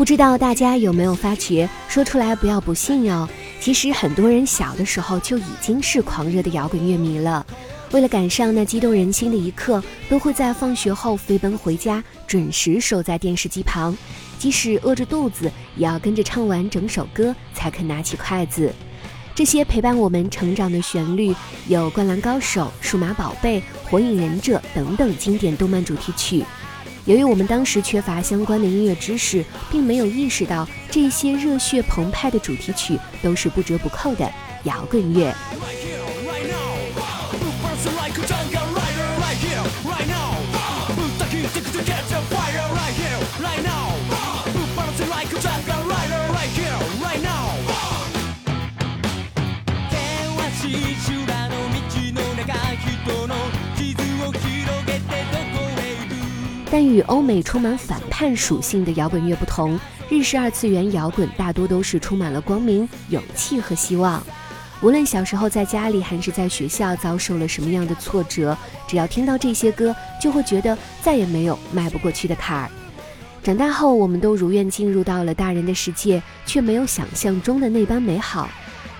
不知道大家有没有发觉，说出来不要不信哦。其实很多人小的时候就已经是狂热的摇滚乐迷了，为了赶上那激动人心的一刻，都会在放学后飞奔回家，准时守在电视机旁，即使饿着肚子，也要跟着唱完整首歌才肯拿起筷子。这些陪伴我们成长的旋律，有《灌篮高手》《数码宝贝》《火影忍者》等等经典动漫主题曲。由于我们当时缺乏相关的音乐知识，并没有意识到这些热血澎湃的主题曲都是不折不扣的摇滚乐。但与欧美充满反叛属性的摇滚乐不同，日式二次元摇滚大多都是充满了光明、勇气和希望。无论小时候在家里还是在学校遭受了什么样的挫折，只要听到这些歌，就会觉得再也没有迈不过去的坎儿。长大后，我们都如愿进入到了大人的世界，却没有想象中的那般美好。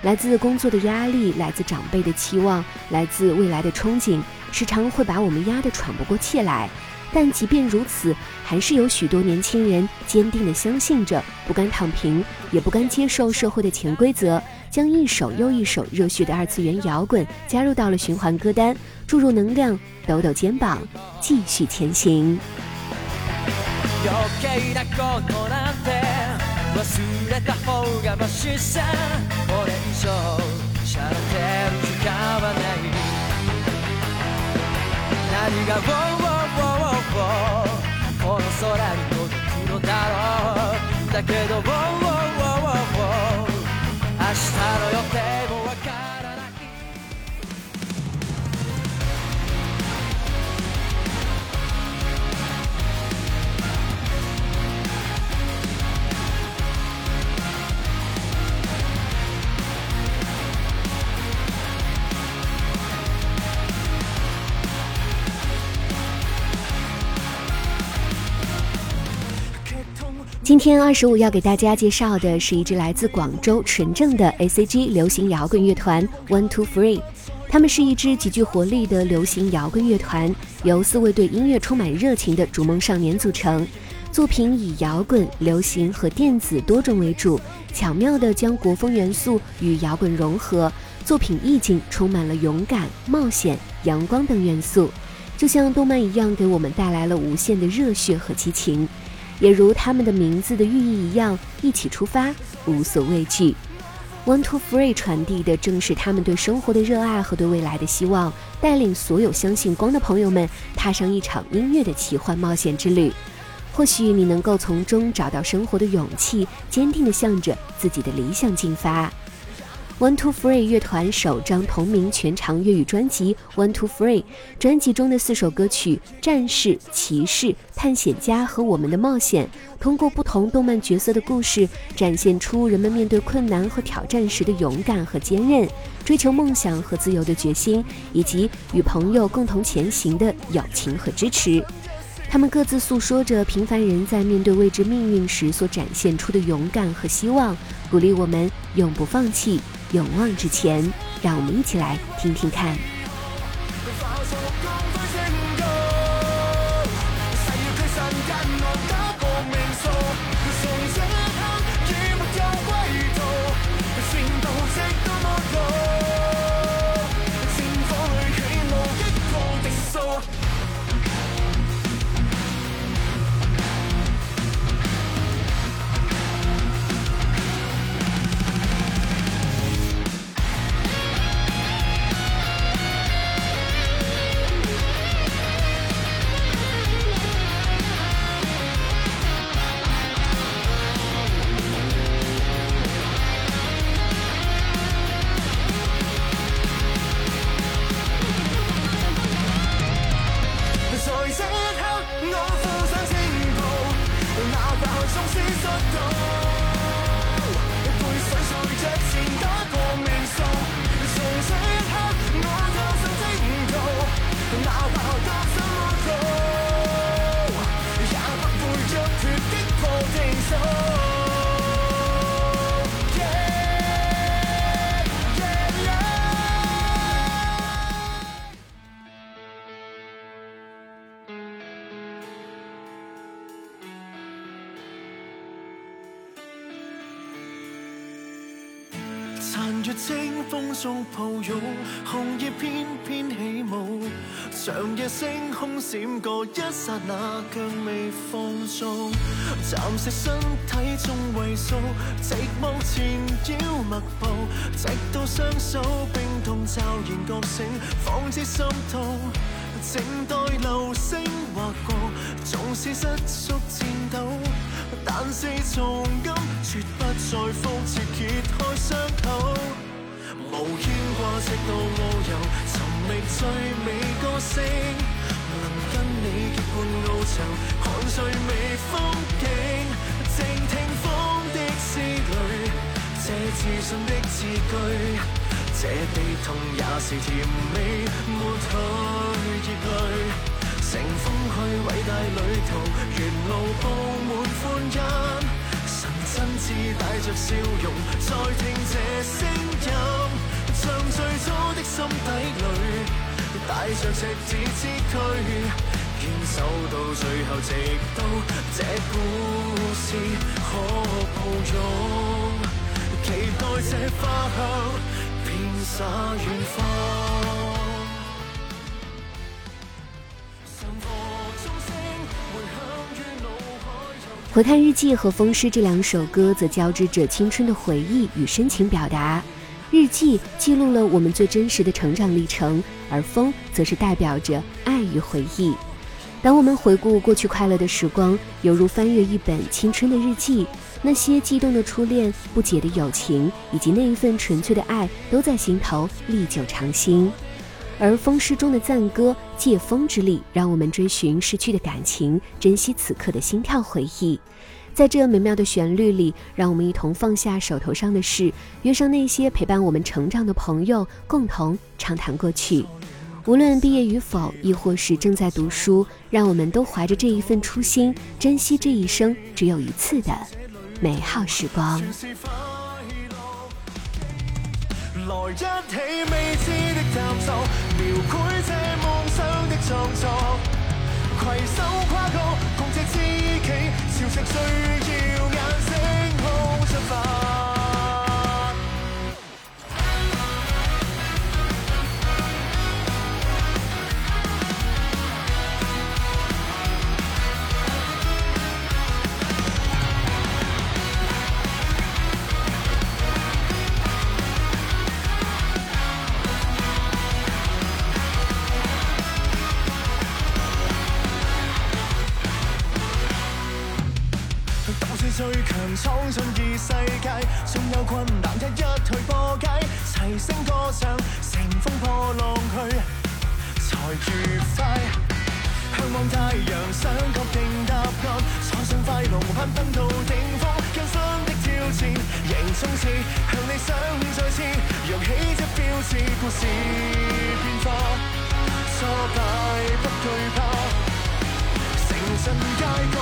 来自工作的压力，来自长辈的期望，来自未来的憧憬，时常会把我们压得喘不过气来。但即便如此，还是有许多年轻人坚定地相信着，不甘躺平，也不甘接受社会的潜规则，将一首又一首热血的二次元摇滚加入到了循环歌单，注入能量，抖抖肩膀，继续前行。この空に届くのだろう。だけど明日の今天二十五要给大家介绍的是一支来自广州纯正的 A C G 流行摇滚乐团 One Two Three，他们是一支极具活力的流行摇滚乐团，由四位对音乐充满热情的逐梦少年组成。作品以摇滚、流行和电子多种为主，巧妙地将国风元素与摇滚融合，作品意境充满了勇敢、冒险、阳光等元素，就像动漫一样，给我们带来了无限的热血和激情。也如他们的名字的寓意一样，一起出发，无所畏惧。One Two Three 传递的正是他们对生活的热爱和对未来的希望，带领所有相信光的朋友们踏上一场音乐的奇幻冒险之旅。或许你能够从中找到生活的勇气，坚定地向着自己的理想进发。One Two Three 乐团首张同名全长粤语专辑《One Two Three》，专辑中的四首歌曲《战士》《骑士》《探险家》和《我们的冒险》，通过不同动漫角色的故事，展现出人们面对困难和挑战时的勇敢和坚韧，追求梦想和自由的决心，以及与朋友共同前行的友情和支持。他们各自诉说着平凡人在面对未知命运时所展现出的勇敢和希望，鼓励我们永不放弃。勇往直前，让我们一起来听听看。风中抱拥，红叶翩翩起舞，长夜星空闪过一刹那，却未放纵。暂时身体中畏缩，寂寞缠绕脉搏，直到双手冰冻骤然觉醒，方知心痛。静待流星划过，纵使失速颤抖，但是从今绝不再复切揭开伤口。无牵挂，直到遨游，寻觅最美歌声，能跟你结伴遨翔，看最美风景，静听风的思虑，这自信的字句。这悲痛也是甜美，抹去热泪。乘风去伟大旅途，沿路布满欢欣。神真挚带着笑容，再听这声音，带着赤子之躯，坚守到最后，直到这故事可抱拥，期待这花香遍洒远方。回看日记和风湿这两首歌，则交织着青春的回忆与深情表达。日记记录了我们最真实的成长历程，而风则是代表着爱与回忆。当我们回顾过去快乐的时光，犹如翻阅一本青春的日记。那些激动的初恋、不解的友情，以及那一份纯粹的爱，都在心头历久常新。而风诗中的赞歌，借风之力，让我们追寻逝去的感情，珍惜此刻的心跳回忆。在这美妙的旋律里，让我们一同放下手头上的事，约上那些陪伴我们成长的朋友，共同畅谈过去。无论毕业与否，亦或是正在读书，让我们都怀着这一份初心，珍惜这一生只有一次的。美好时光。来一起未知的探索，描绘这梦想的创作，携手跨过，共这知己，潮汐需要眼睛 去，才愉快。向往太阳，想确定答案，坐上快龙，攀登到顶峰，更新的挑战，迎冲刺，向理想再次扬起这标志，故事变化，挫败不惧怕，城镇街角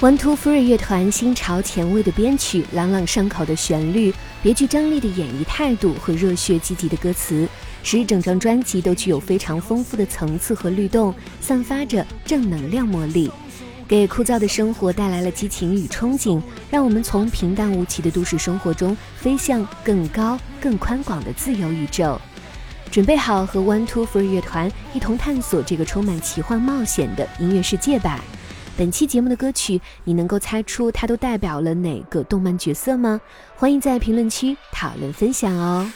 One Two Three 乐团新潮前卫的编曲，朗朗上口的旋律，别具张力的演绎态度和热血积极的歌词，使整张专辑都具有非常丰富的层次和律动，散发着正能量魔力，给枯燥的生活带来了激情与憧憬，让我们从平淡无奇的都市生活中飞向更高、更宽广的自由宇宙。准备好和 One Two Three 乐团一同探索这个充满奇幻冒险的音乐世界吧！本期节目的歌曲，你能够猜出它都代表了哪个动漫角色吗？欢迎在评论区讨论分享哦。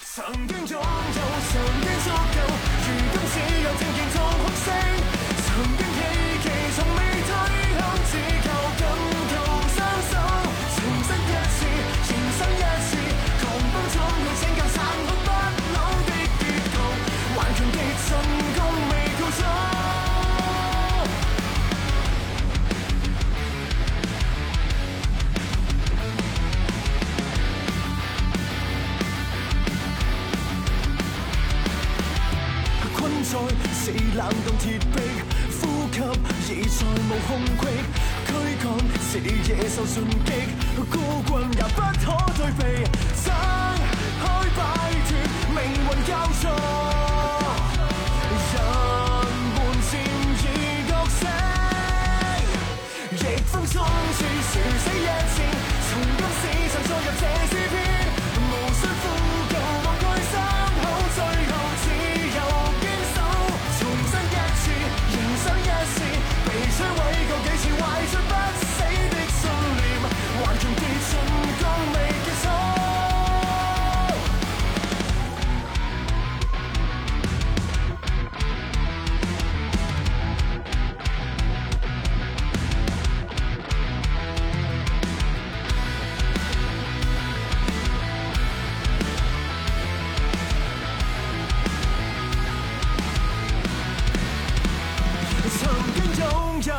经。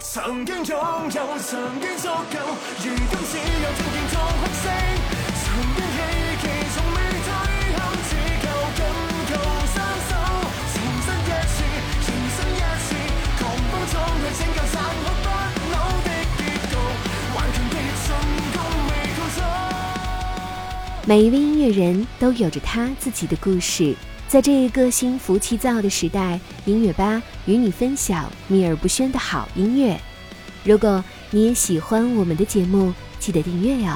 曾经拥有，曾经足够，如今只有静静作哭声。曾经希冀，从未退后，只求紧靠双手。重新一次，重新一次，狂风中去拯救残酷不老的结局，顽强地进攻未告终。每一位音乐人都有着他自己的故事，在这一个心浮气躁的时代，音乐吧与你分享秘而不宣的好音乐。如果你也喜欢我们的节目，记得订阅哟。